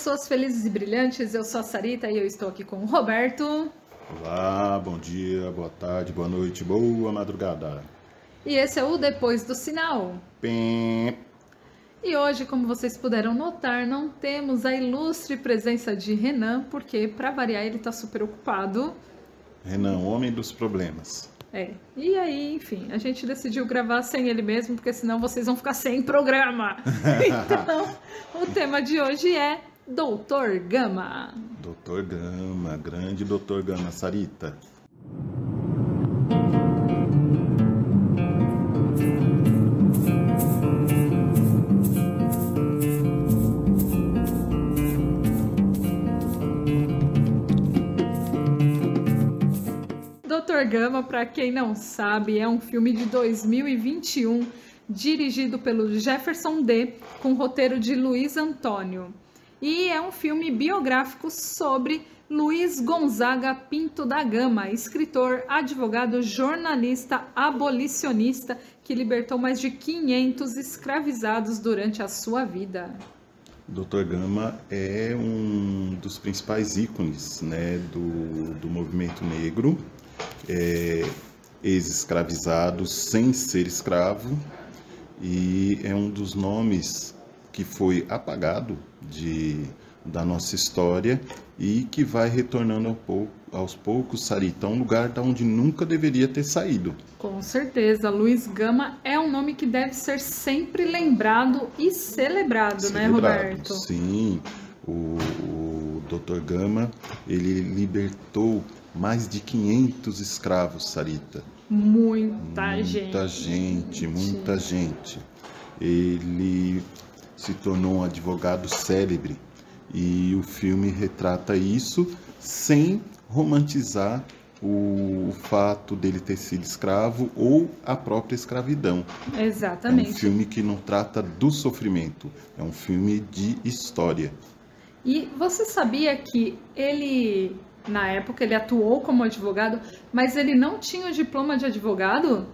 pessoas felizes e brilhantes. Eu sou a Sarita e eu estou aqui com o Roberto. Olá, bom dia, boa tarde, boa noite, boa madrugada. E esse é o Depois do Sinal. Pim. E hoje, como vocês puderam notar, não temos a ilustre presença de Renan, porque, para variar, ele está super ocupado. Renan, homem dos problemas. É. E aí, enfim, a gente decidiu gravar sem ele mesmo, porque senão vocês vão ficar sem programa. então, o tema de hoje é Doutor Gama. Doutor Gama, grande Doutor Gama, Sarita. Doutor Gama, para quem não sabe, é um filme de 2021 dirigido pelo Jefferson D, com roteiro de Luiz Antônio. E é um filme biográfico sobre Luiz Gonzaga Pinto da Gama, escritor, advogado, jornalista, abolicionista que libertou mais de 500 escravizados durante a sua vida. Dr. Gama é um dos principais ícones né, do, do movimento negro, é, ex-escravizado sem ser escravo, e é um dos nomes que foi apagado de, da nossa história e que vai retornando ao pouco, aos poucos, Sarita, um lugar da onde nunca deveria ter saído. Com certeza, Luiz Gama é um nome que deve ser sempre lembrado e celebrado, celebrado né, Roberto? Sim, o, o Dr. Gama, ele libertou mais de 500 escravos, Sarita. Muita, muita gente. Muita gente, muita gente. Ele se tornou um advogado célebre e o filme retrata isso sem romantizar o, fato dele ter sido escravo ou a própria escravidão. Exatamente. É um filme que não trata do sofrimento, é um filme de história. E você sabia que ele na época ele atuou como advogado, mas ele não tinha o diploma de advogado?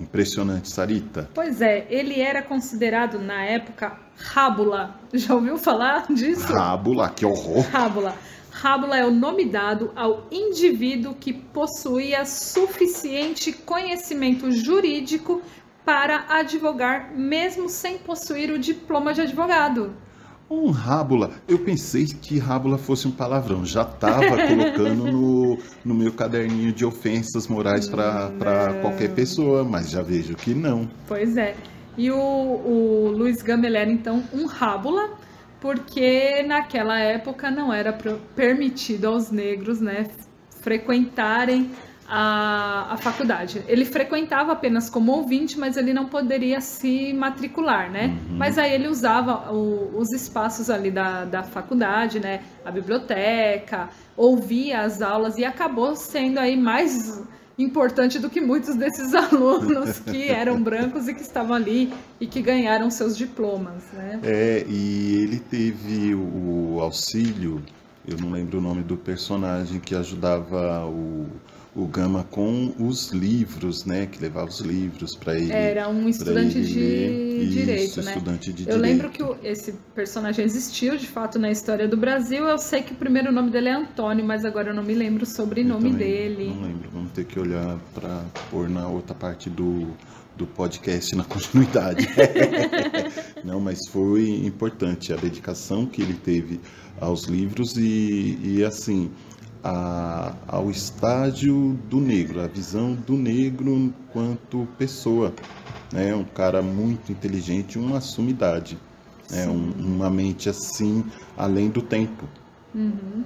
Impressionante, Sarita. Pois é, ele era considerado na época rábula. Já ouviu falar disso? Rábula, que horror. Rábula. Rábula é o nome dado ao indivíduo que possuía suficiente conhecimento jurídico para advogar, mesmo sem possuir o diploma de advogado. Um rábula. Eu pensei que rábula fosse um palavrão. Já estava colocando no, no meu caderninho de ofensas morais para qualquer pessoa, mas já vejo que não. Pois é. E o, o Luiz Gamel era então um rábula, porque naquela época não era permitido aos negros né, frequentarem a, a faculdade. Ele frequentava apenas como ouvinte, mas ele não poderia se matricular, né? Uhum. Mas aí ele usava o, os espaços ali da, da faculdade, né? A biblioteca, ouvia as aulas e acabou sendo aí mais importante do que muitos desses alunos que eram brancos e que estavam ali e que ganharam seus diplomas, né? É, e ele teve o auxílio, eu não lembro o nome do personagem que ajudava o o Gama com os livros, né? Que levava os livros para ele. Era um estudante de Isso, direito, né? Estudante de eu direito. lembro que esse personagem existiu de fato na história do Brasil. Eu sei que o primeiro nome dele é Antônio, mas agora eu não me lembro o sobrenome dele. Não lembro. Vamos ter que olhar para pôr na outra parte do do podcast na continuidade. não, mas foi importante a dedicação que ele teve aos livros e, e assim a, ao estágio do negro, a visão do negro enquanto pessoa. Né? Um cara muito inteligente, uma sumidade, né? Um, uma mente assim, além do tempo. Uhum.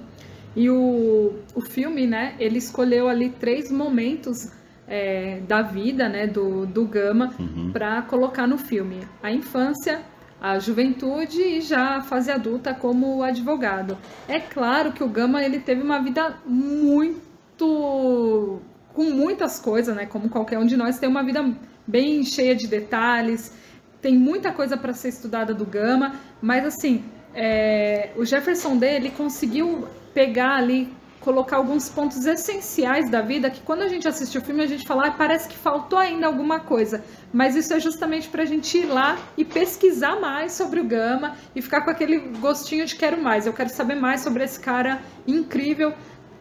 E o, o filme, né, ele escolheu ali três momentos é, da vida né, do, do Gama uhum. para colocar no filme. A infância, a juventude e já a fase adulta como advogado. É claro que o Gama ele teve uma vida muito com muitas coisas, né? Como qualquer um de nós tem uma vida bem cheia de detalhes. Tem muita coisa para ser estudada do Gama, mas assim, é, o Jefferson dele conseguiu pegar ali colocar alguns pontos essenciais da vida que quando a gente assiste o filme a gente fala, ah, parece que faltou ainda alguma coisa. Mas isso é justamente para a gente ir lá e pesquisar mais sobre o Gama e ficar com aquele gostinho de quero mais. Eu quero saber mais sobre esse cara incrível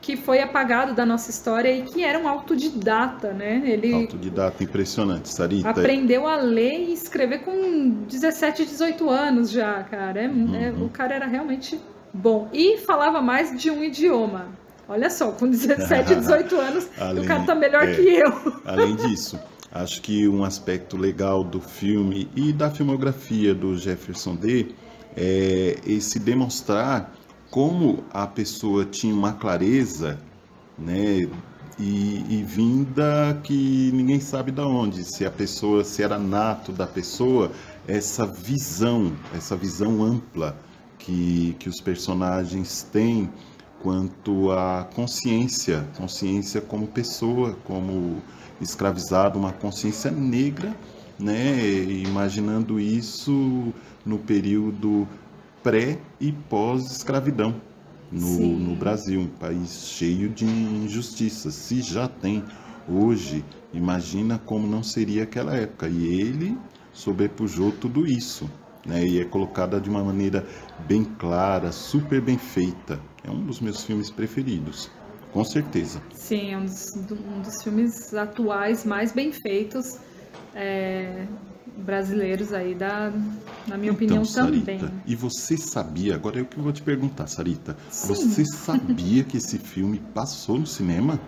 que foi apagado da nossa história e que era um autodidata, né? Ele autodidata, impressionante, Sarita. Aprendeu a ler e escrever com 17, 18 anos já, cara. É, é uhum. é, o cara era realmente bom. E falava mais de um idioma. Olha só, com 17, 18 anos, além, o cara tá melhor é, que eu. Além disso, acho que um aspecto legal do filme e da filmografia do Jefferson D é esse demonstrar como a pessoa tinha uma clareza, né, e, e, vinda que ninguém sabe da onde, se a pessoa, se era nato da pessoa, essa visão, essa visão ampla que, que os personagens têm quanto à consciência, consciência como pessoa, como escravizado, uma consciência negra, né? Imaginando isso no período pré e pós-escravidão no, no, Brasil, um país cheio de injustiças. Se já tem hoje, imagina como não seria aquela época. E ele sobrepujou tudo isso né? E é colocada de uma maneira bem clara, super bem feita. É um dos meus filmes preferidos, com certeza. Sim, é um dos, um dos filmes atuais mais bem feitos é, brasileiros aí, da, na minha então, opinião Sarita, também. E você sabia, agora é o que eu vou te perguntar, Sarita. Sim. Você sabia que esse filme passou no cinema?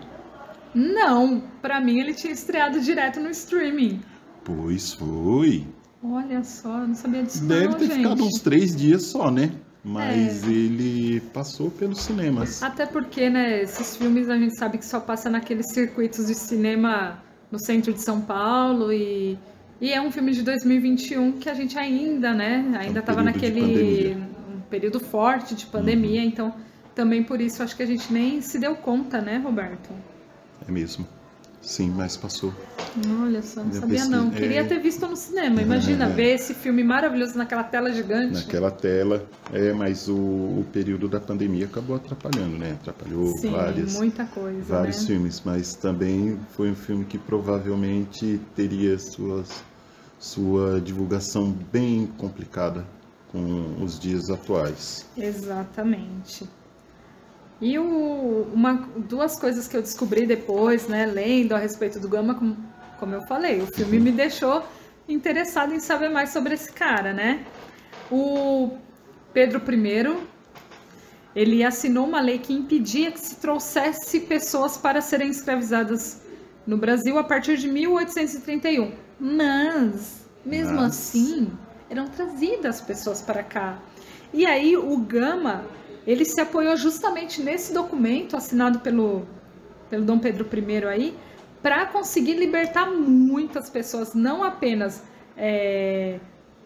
Não, para mim ele tinha estreado direto no streaming. Pois foi. Olha só, não sabia disso Deve não, ter gente. ficado uns três dias só, né? Mas é. ele passou pelos cinemas. Até porque, né, esses filmes a gente sabe que só passa naqueles circuitos de cinema no centro de São Paulo e, e é um filme de 2021 que a gente ainda, né, ainda estava é um naquele um período forte de pandemia, uhum. então também por isso acho que a gente nem se deu conta, né, Roberto? É mesmo. Sim, mas passou. Olha só, não sabia não. Queria é... ter visto no cinema. Imagina é... ver esse filme maravilhoso naquela tela gigante. Naquela tela, é, mas o, o período da pandemia acabou atrapalhando, né? Atrapalhou Sim, várias, muita coisa, vários né? filmes, mas também foi um filme que provavelmente teria suas, sua divulgação bem complicada com os dias atuais. Exatamente. E o, uma, duas coisas que eu descobri depois, né, lendo a respeito do Gama, como, como eu falei, o filme me deixou interessado em saber mais sobre esse cara, né? O Pedro I, ele assinou uma lei que impedia que se trouxesse pessoas para serem escravizadas no Brasil a partir de 1831. Mas, mesmo Nossa. assim, eram trazidas pessoas para cá. E aí o Gama ele se apoiou justamente nesse documento assinado pelo, pelo Dom Pedro I aí, para conseguir libertar muitas pessoas, não apenas é,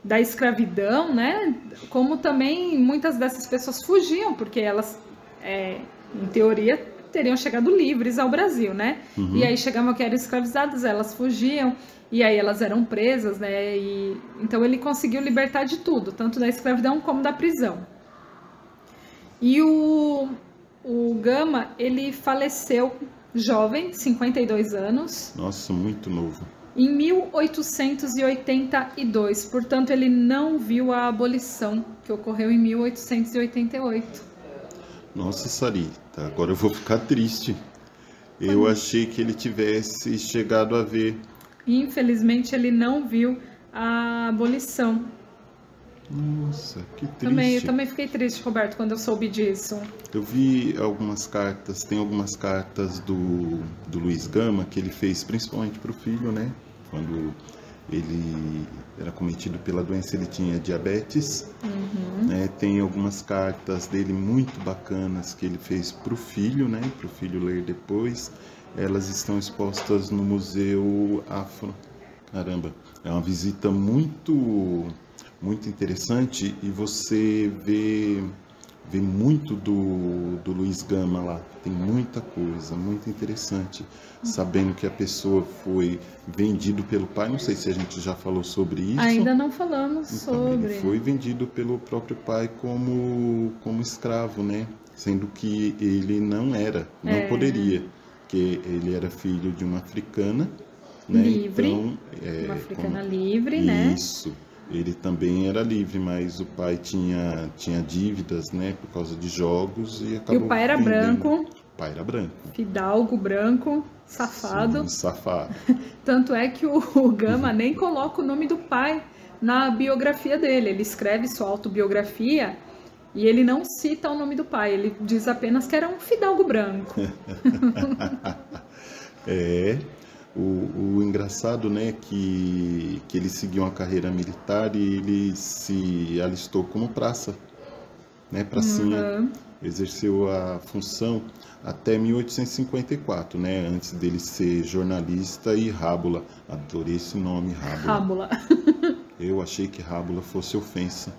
da escravidão, né? Como também muitas dessas pessoas fugiam, porque elas, é, em teoria, teriam chegado livres ao Brasil, né? Uhum. E aí chegavam que eram escravizadas, elas fugiam e aí elas eram presas, né? E então ele conseguiu libertar de tudo, tanto da escravidão como da prisão. E o, o Gama, ele faleceu jovem, 52 anos. Nossa, muito novo. Em 1882, portanto, ele não viu a abolição que ocorreu em 1888. Nossa, Sarita, agora eu vou ficar triste. Eu achei que ele tivesse chegado a ver. Infelizmente, ele não viu a abolição. Nossa, que triste. Também, eu também fiquei triste, Roberto, quando eu soube disso. Eu vi algumas cartas, tem algumas cartas do, do Luiz Gama que ele fez principalmente para o filho, né? Quando ele era cometido pela doença, ele tinha diabetes. Uhum. Né? Tem algumas cartas dele muito bacanas que ele fez para o filho, né? Para o filho ler depois. Elas estão expostas no Museu Afro. Caramba, é uma visita muito muito interessante e você vê vê muito do, do Luiz Gama lá. Tem muita coisa, muito interessante. Sabendo que a pessoa foi vendido pelo pai, não sei se a gente já falou sobre isso. Ainda não falamos Então, sobre. Ele foi vendido pelo próprio pai como, como escravo, né? Sendo que ele não era, não É. poderia, porque ele era filho de uma africana, né? Livre, Então, é, Uma africana como- livre, né? Isso. Ele também era livre, mas o pai tinha, tinha dívidas, né? Por causa de jogos e E acabou o pai era vendendo. branco, O pai era branco. fidalgo branco, safado. Sim, safado. Tanto é que o, o Gama nem coloca o nome do pai na biografia dele. Ele escreve sua autobiografia e ele não cita o nome do pai. Ele diz apenas que era um fidalgo branco. É, o, o engraçado, né, que, que ele seguiu uma carreira militar e ele se alistou como praça, né, pracinha, Uhum. exerceu a função até 1854, né, antes dele ser jornalista e rábula. Adorei esse nome, rábula. Rábula. Eu achei que rábula fosse ofensa.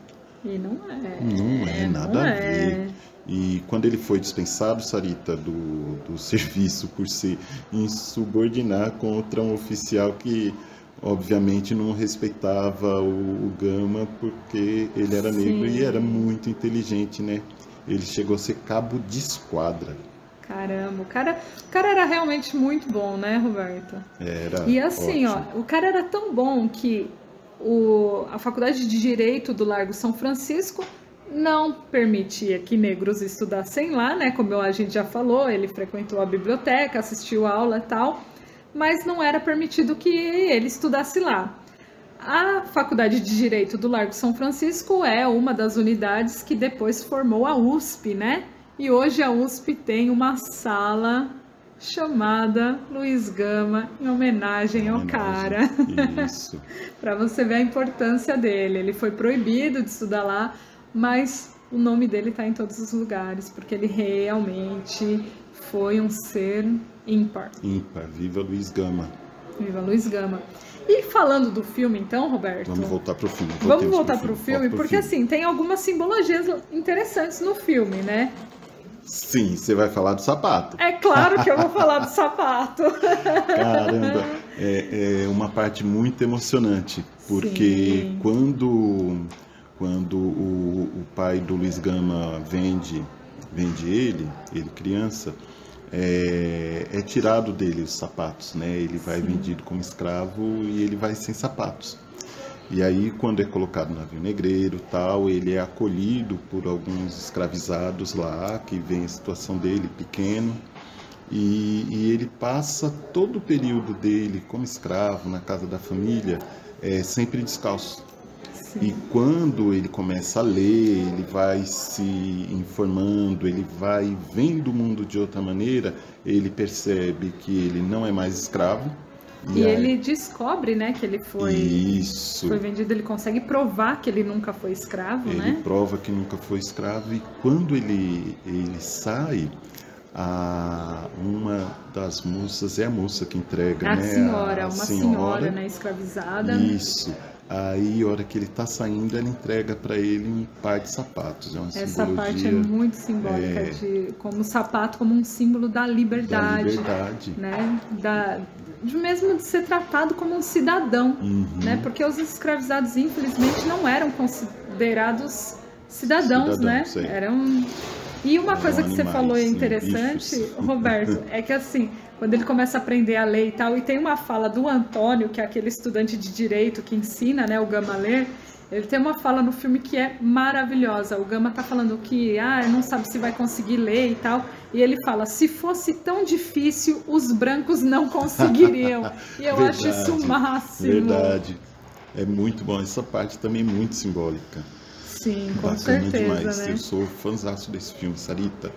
E não é. Não é, nada não a é. E quando ele foi dispensado, Sarita, do, do serviço por se insubordinar contra um oficial que, obviamente, não respeitava o, o Gama porque ele era Sim. negro e era muito inteligente, né? Ele chegou a ser cabo de esquadra. Caramba, o cara, o cara era realmente muito bom, né, Roberto? Era E assim, ótimo. ó, o cara era tão bom que o, a Faculdade de Direito do Largo São Francisco não permitia que negros estudassem lá, né? Como a gente já falou, ele frequentou a biblioteca, assistiu a aula e tal, mas não era permitido que ele estudasse lá. A Faculdade de Direito do Largo São Francisco é uma das unidades que depois formou a USP, né? E hoje a USP tem uma sala chamada Luiz Gama em homenagem ao cara. Isso. para você ver a importância dele. Ele foi proibido de estudar lá, mas o nome dele está em todos os lugares, porque ele realmente foi um ser ímpar. Ímpar. Viva Luiz Gama. Viva Luiz Gama. E falando do filme, então, Roberto. Vamos voltar pro filme. Vamos voltar pro pro filme, Volta pro porque filme. assim, tem algumas simbologias interessantes no filme, né? Sim, você vai falar do sapato. É claro que eu vou falar do sapato. Caramba, é, é uma parte muito emocionante, porque Sim. quando, quando o, o pai do Luiz Gama vende, vende ele, ele criança, é, é tirado dele os sapatos, né? Ele vai Sim. vendido como escravo e ele vai sem sapatos. E aí, quando é colocado no navio negreiro tal, ele é acolhido por alguns escravizados lá, que vem a situação dele pequeno, e, e ele passa todo o período dele como escravo na casa da família, é, sempre descalço. E Sim. quando ele começa a ler, ele vai se informando, ele vai vendo o mundo de outra maneira, ele percebe que ele não é mais escravo. E aí- ele descobre, né, que ele foi, Isso. foi vendido, ele consegue provar que ele nunca foi escravo, Ele né? prova que nunca foi escravo e quando ele, ele sai, a, uma das moças é a moça que entrega, A né? senhora, A uma senhora, né, escravizada. Isso. Aí, a hora que ele está saindo, ela entrega para ele um par de sapatos. É uma Essa simbologia parte é muito simbólica é, de como o sapato como um símbolo da da liberdade, liberdade. né? Da de mesmo de ser tratado como um cidadão, Uhum. né? Porque os escravizados infelizmente não eram considerados cidadãos, Cidadãos, né? é. Eram e uma coisa que você falou sim, interessante, bichos. Roberto, é que assim, quando ele começa a aprender a ler e tal, e tem uma fala do Antônio, que é aquele estudante de direito que ensina, né, o Gama a ler, ele tem uma fala no filme que é maravilhosa. O Gama tá falando que, ah, não sabe se vai conseguir ler e tal. E ele fala: se fosse tão difícil, os brancos não conseguiriam. E eu acho isso o Verdade, máximo. Verdade. É muito bom. Essa parte também é muito simbólica. Sim, com Bacana certeza, demais. né? Eu sou fãzaço desse filme, Sarita.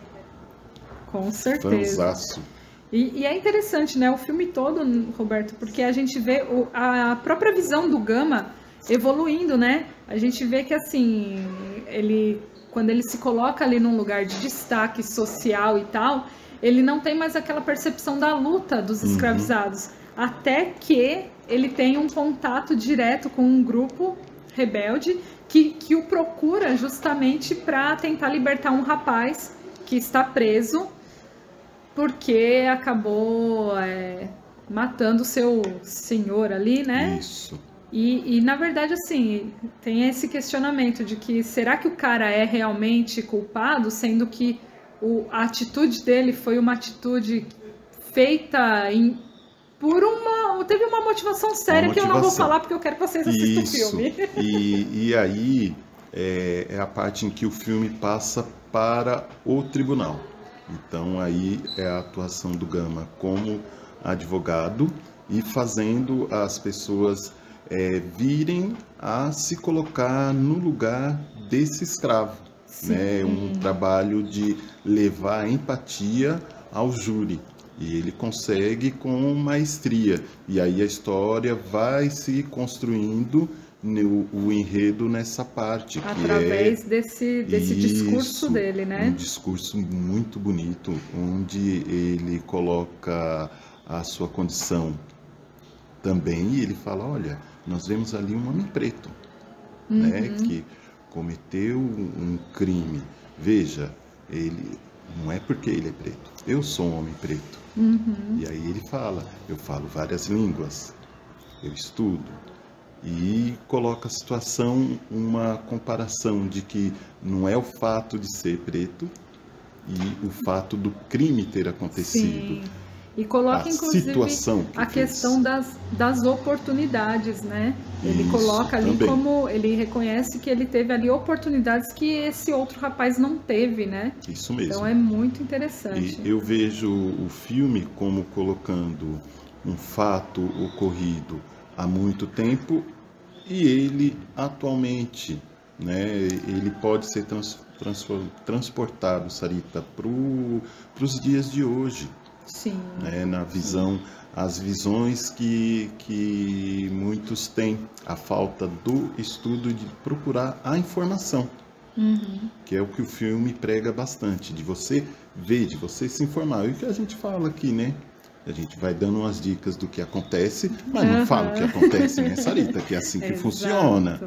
Com certeza. Fãzaço. E, e é interessante, né? O filme todo, Roberto, porque a gente vê o- a própria visão do Gama evoluindo, né? A gente vê que assim, ele quando ele se coloca ali num lugar de destaque social e tal, ele não tem mais aquela percepção da luta dos Uhum. escravizados, até que ele tem um contato direto com um grupo rebelde que, que o procura justamente para tentar libertar um rapaz que está preso porque acabou é, matando seu senhor ali, né? Isso. E, e, na verdade, assim, tem esse questionamento de que será que o cara é realmente culpado, sendo que o, a atitude dele foi uma atitude feita em, por uma. Teve uma motivação séria uma motivação. que eu não vou falar porque eu quero que vocês assistam Isso. o filme. E, e aí é, é a parte em que o filme passa para o tribunal. Então aí é a atuação do Gama como advogado e fazendo as pessoas é, virem a se colocar no lugar desse escravo. Né? Um trabalho de levar empatia ao júri. E ele consegue com maestria. E aí a história vai se construindo o enredo nessa parte. Através é desse, desse isso, discurso dele, né? Um discurso muito bonito, onde ele coloca a sua condição também e ele fala, olha, nós vemos ali um homem preto, né, uhum. né, que cometeu um crime. Veja, ele não é porque ele é preto. Eu sou um homem preto. Uhum. E aí ele fala, eu falo várias línguas, eu estudo e coloca a situação uma comparação de que não é o fato de ser preto e o fato do crime ter acontecido. Sim e coloca, a inclusive, situação que a fez. questão das, das oportunidades, né? Ele Isso, coloca ali também. como ele reconhece que ele teve ali oportunidades que esse outro rapaz não teve, né? Isso mesmo. Então é muito interessante. E eu vejo o filme como colocando um fato ocorrido há muito tempo e ele atualmente, né? Ele pode ser trans, trans, transportado, Sarita, para os dias de hoje. Sim. Né, na visão, as visões que, que muitos têm, a falta do estudo de procurar a informação. Uhum. Que é o que o filme prega bastante, de você ver, de você se informar. E o que a gente fala aqui, né? A gente vai dando umas dicas do que acontece, mas uhum. não fala o que acontece, né, Sarita? Que é assim que funciona.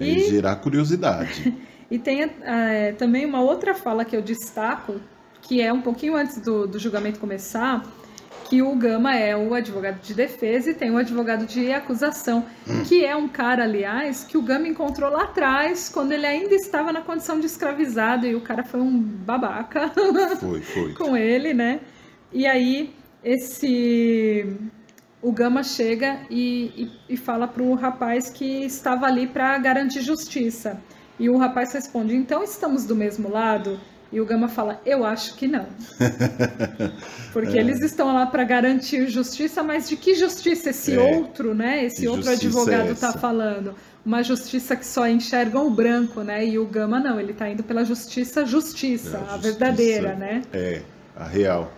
É e... gerar curiosidade. E tem é, também uma outra fala que eu destaco, que é um pouquinho antes do, do julgamento começar, que o Gama é o advogado de defesa e tem o advogado de acusação, hum. que é um cara, aliás, que o Gama encontrou lá atrás, quando ele ainda estava na condição de escravizado, e o cara foi um babaca foi, foi. com ele, né? E aí, esse. O Gama chega e, e, e fala para o rapaz que estava ali para garantir justiça. E o rapaz responde: Então estamos do mesmo lado? E o Gama fala: Eu acho que não. Porque é. eles estão lá para garantir justiça, mas de que justiça esse é. outro, né? Esse que outro advogado está é falando? Uma justiça que só enxergam o branco, né? E o Gama não, ele está indo pela justiça, justiça, é, a, a verdadeira, né? É, a real.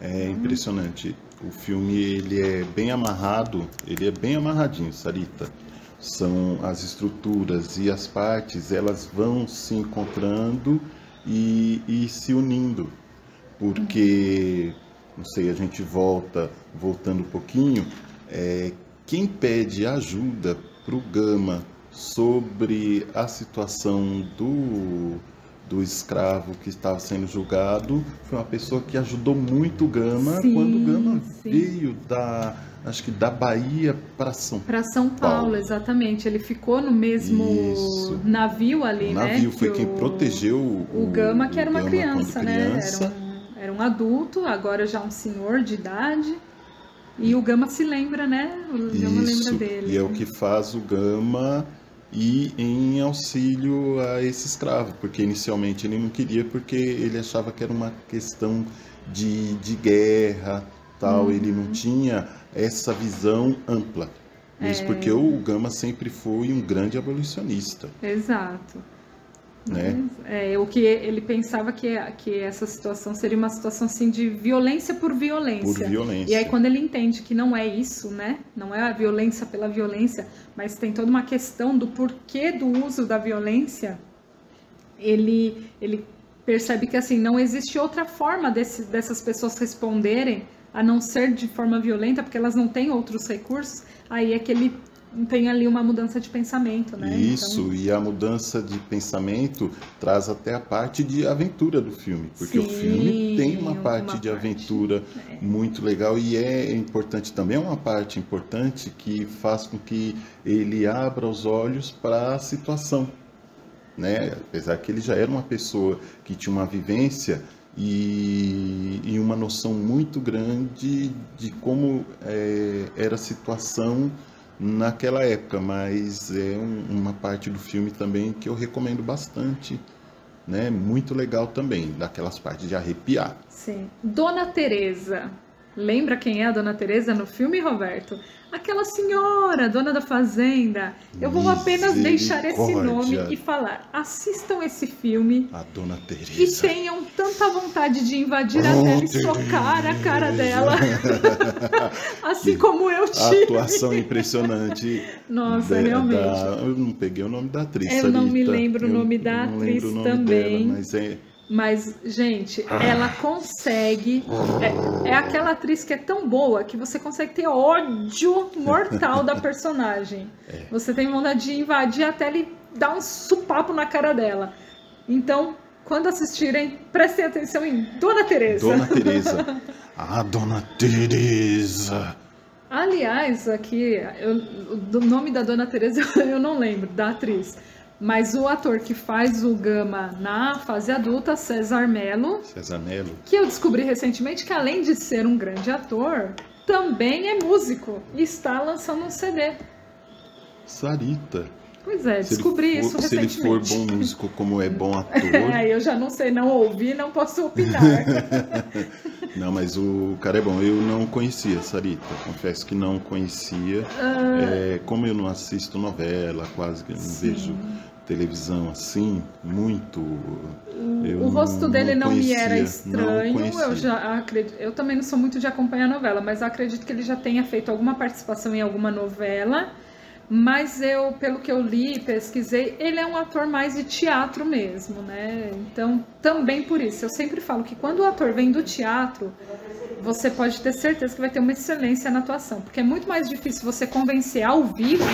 É impressionante. O filme ele é bem amarrado, ele é bem amarradinho, Sarita. São as estruturas e as partes, elas vão se encontrando e, e se unindo, porque, não sei, a gente volta, voltando um pouquinho, é, quem pede ajuda para o Gama sobre a situação do, do escravo que estava sendo julgado foi uma pessoa que ajudou muito o Gama sim, quando o Gama sim. veio da acho que da Bahia para São para São Paulo, Paulo, exatamente. Ele ficou no mesmo Isso. navio ali, o né? Navio foi que quem o, protegeu o, o Gama, que era uma criança, né? Era um, era um adulto, agora já um senhor de idade. E o Gama se lembra, né? O Gama Isso, lembra dele. E é o que faz o Gama ir em auxílio a esse escravo, porque inicialmente ele não queria, porque ele achava que era uma questão de, de guerra, tal. Uhum. Ele não tinha essa visão ampla. Mesmo é... porque o Gama sempre foi um grande abolicionista. Exato. Né? É, o que ele pensava que, que essa situação seria uma situação assim de violência por violência. Por violência. E aí quando ele entende que não é isso, né? Não é a violência pela violência, mas tem toda uma questão do porquê do uso da violência, ele, ele percebe que assim não existe outra forma desse, dessas pessoas responderem a não ser de forma violenta, porque elas não têm outros recursos, aí é que ele tem ali uma mudança de pensamento, né? Isso, Então, e a mudança de pensamento traz até a parte de aventura do filme, porque o Sim, filme tem uma parte, de aventura é. muito legal e é importante também, é uma parte importante que faz com que ele abra os olhos para a situação, né? Apesar que ele já era uma pessoa que tinha uma vivência e, e uma noção muito grande de como é, era a situação naquela época, mas é um- uma parte do filme também que eu recomendo bastante, né? Muito legal também, daquelas partes de arrepiar. Sim. Dona Teresa. Lembra quem é a Dona Teresa no filme, Roberto? Aquela senhora, dona da fazenda. Eu vou apenas deixar esse nome e falar: assistam esse filme A Dona e Teresa. tenham tanta vontade de invadir a Oh, tela e socar a cara dela. assim como eu A tive. atuação impressionante. Nossa, da- realmente. da- eu não peguei o nome da atriz. Eu não me lembro o nome da atriz também. Dela, mas é, Mas, gente, ela consegue. É, é aquela atriz que é tão boa que você consegue ter ódio mortal da personagem. É. Você tem vontade de invadir a tela e dar um supapo na cara dela. Então, quando assistirem, prestem atenção em Dona Teresa. Dona Teresa. Ah, Dona Teresa. Aliás, aqui, eu, do nome da Dona Teresa eu não lembro, da atriz. Mas o ator que faz o Gama na fase adulta, César Mello, César Melo. que eu descobri recentemente que além de ser um grande ator, também é músico e está lançando um CD. Sarita. Pois é, Se descobri for- isso Se ele for recentemente. bom músico como é bom ator. É, eu já não sei, não ouvi, não posso opinar. Não, mas o cara é bom. Eu não conhecia Sarita. Confesso que não conhecia. É, como eu não assisto novela, quase que não Ah. Sim. vejo televisão assim, muito. eu o rosto dele não, me conhecia, era não estranho. Eu já acredito, eu também não sou muito de acompanhar novela, mas eu acredito que ele já tenha feito alguma participação em alguma novela. Mas eu, pelo que eu li, pesquisei, ele é um ator mais de teatro mesmo, né? Então, também por isso, eu sempre falo que quando o ator vem do teatro, você pode ter certeza que vai ter uma excelência na atuação, porque é muito mais difícil você convencer ao vivo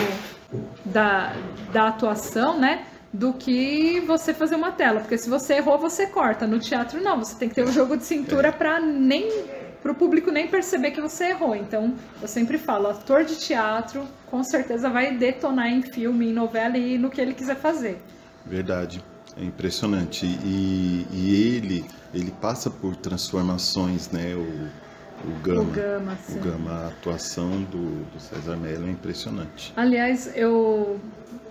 da, da atuação, né? Do que você fazer uma tela, porque se você errou, você corta. No teatro, não, você tem que ter um jogo de cintura para nem para o público nem perceber que você errou. Então, eu sempre falo, ator de teatro com certeza vai detonar em filme, em novela e no que ele quiser fazer. Verdade. É impressionante. E, e ele, ele passa por transformações, né? O, o Gama. O Gama, O. Gama, a atuação do, do César Mello é impressionante. Aliás, eu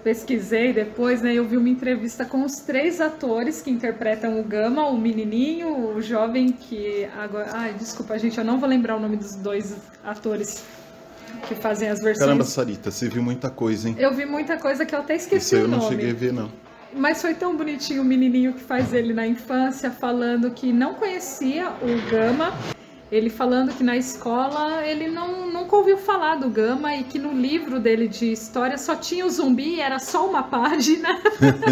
pesquisei depois, né? Eu vi uma entrevista com os três atores que interpretam o Gama, o menininho, o jovem que agora, ai, desculpa, gente, eu não vou lembrar o nome dos dois atores que fazem as versões. Caramba, Sarita, você viu muita coisa, hein? Eu vi muita coisa que eu até esqueci Isso o eu não nome. cheguei a ver, não. Mas foi tão bonitinho o menininho que faz ele na infância, falando que não conhecia o Gama. Ele falando que na escola ele não, nunca ouviu falar do Gama e que no livro dele de história só tinha o zumbi, era só uma página.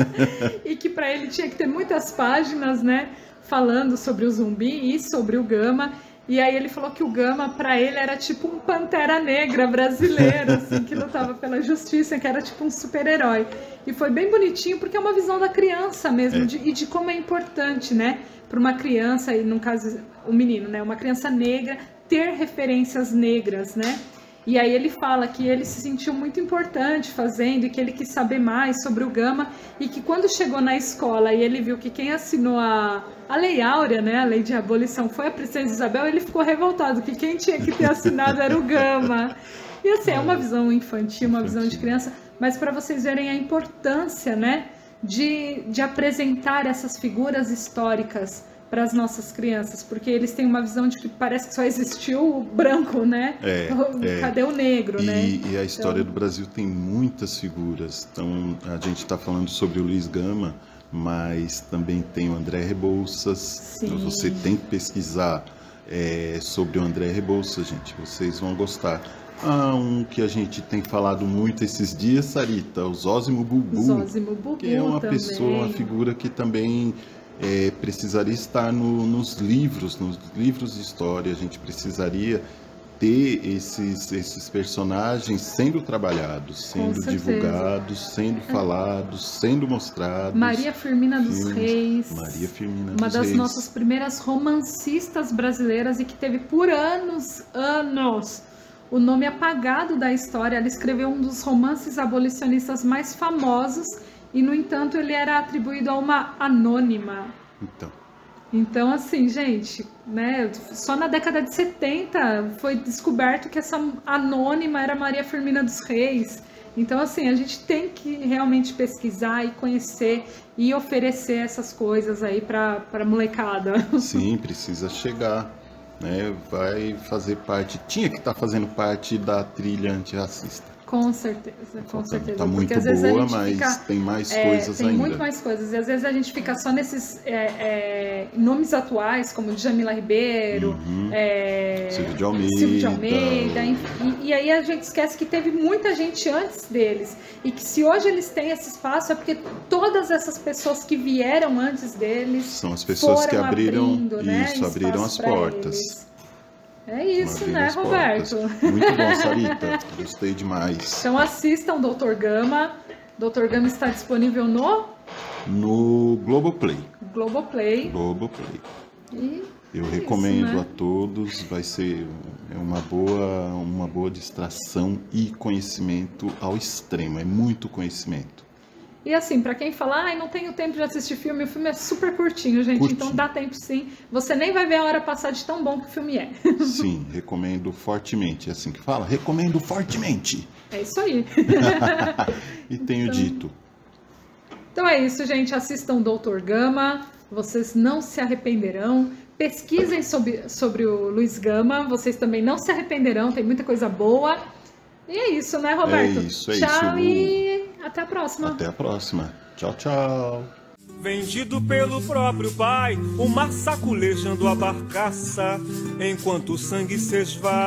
e que para ele tinha que ter muitas páginas, né? Falando sobre o zumbi e sobre o Gama. E aí ele falou que o Gama para ele era tipo um pantera negra brasileiro, assim, que lutava pela justiça, que era tipo um super-herói. E foi bem bonitinho porque é uma visão da criança mesmo É. de- e de como é importante, né, para uma criança e no caso o menino, né, uma criança negra ter referências negras, né? E aí ele fala que ele se sentiu muito importante fazendo e que ele quis saber mais sobre o Gama e que quando chegou na escola e ele viu que quem assinou a, a Lei Áurea, né, a lei de abolição, foi a Princesa Isabel, ele ficou revoltado que quem tinha que ter assinado era o Gama. E assim, é uma visão infantil, uma visão de criança, mas para vocês verem a importância, né, de, de apresentar essas figuras históricas para as nossas crianças, porque eles têm uma visão de que parece que só existiu o branco, né? É, é. Cadê o negro, E, né? e a história Então- do Brasil tem muitas figuras. Então, a gente está falando sobre o Luiz Gama, mas também tem o André Rebouças. Sim. Então, você tem que pesquisar é, sobre o André Rebouças, gente. Vocês vão gostar. Ah, um que a gente tem falado muito esses dias, Sarita, o Zósimo Bubu. Zózimo Bubu que é uma também. pessoa, uma figura que também é, precisaria estar no- nos livros, nos livros de história. A gente precisaria ter esses, esses personagens sendo trabalhados, sendo divulgados, sendo é. falados, sendo mostrados. Maria Firmina dos filmes. Reis. Maria Firmina Uma dos das Reis. nossas primeiras romancistas brasileiras e que teve por anos, anos, o nome apagado da história. Ela escreveu um dos romances abolicionistas mais famosos e, no entanto, ele era atribuído a uma anônima. Então. Então, assim, gente, né, só na década de 70 foi descoberto que essa anônima era Maria Firmina dos Reis. Então, assim, a gente tem que realmente pesquisar e conhecer e oferecer essas coisas aí para a molecada. Sim, precisa chegar, né? Vai fazer parte, tinha que estar tá fazendo parte da trilha antirracista. Com certeza, com certeza. Tá muito Porque, boa, mas fica, tem mais é, coisas tem ainda. Tem muito mais coisas. E às vezes a gente fica só nesses é, é, nomes atuais, como Jamila Ribeiro, uhum. É, Silvio de Almeida. Silvio de Almeida e, e, aí a gente esquece que teve muita gente antes deles. E que se hoje eles têm esse espaço é porque todas essas pessoas que vieram antes deles. São as pessoas que abriram abrindo, né, isso, abriram as portas. Eles. É isso, né, Roberto? Muito bom, Sarita. Gostei demais. Então assistam Doutor Gama. Doutor Gama está disponível no no Globoplay. Globoplay. Globoplay. E eu é recomendo isso, né? a todos, vai ser é uma boa, uma boa distração e conhecimento ao extremo, é muito conhecimento. E assim, para quem fala, ai, não tenho tempo de assistir filme, o filme é super curtinho, gente, Curtinho. então dá tempo sim. Você nem vai ver a hora passar de tão bom que o filme é. Sim, recomendo fortemente. É assim que fala? Recomendo fortemente. É isso aí. e tenho Então- dito. Então é isso, gente. Assistam Doutor Gama, vocês não se arrependerão. Pesquisem sobre, sobre o Luiz Gama, vocês também não se arrependerão, tem muita coisa boa. E é isso, né, Roberto? É isso, é Tchau isso, e até a próxima. Até a próxima. Tchau, tchau. Vendido pelo próprio pai, o mar saculejando a barcaça, enquanto o sangue se esvai.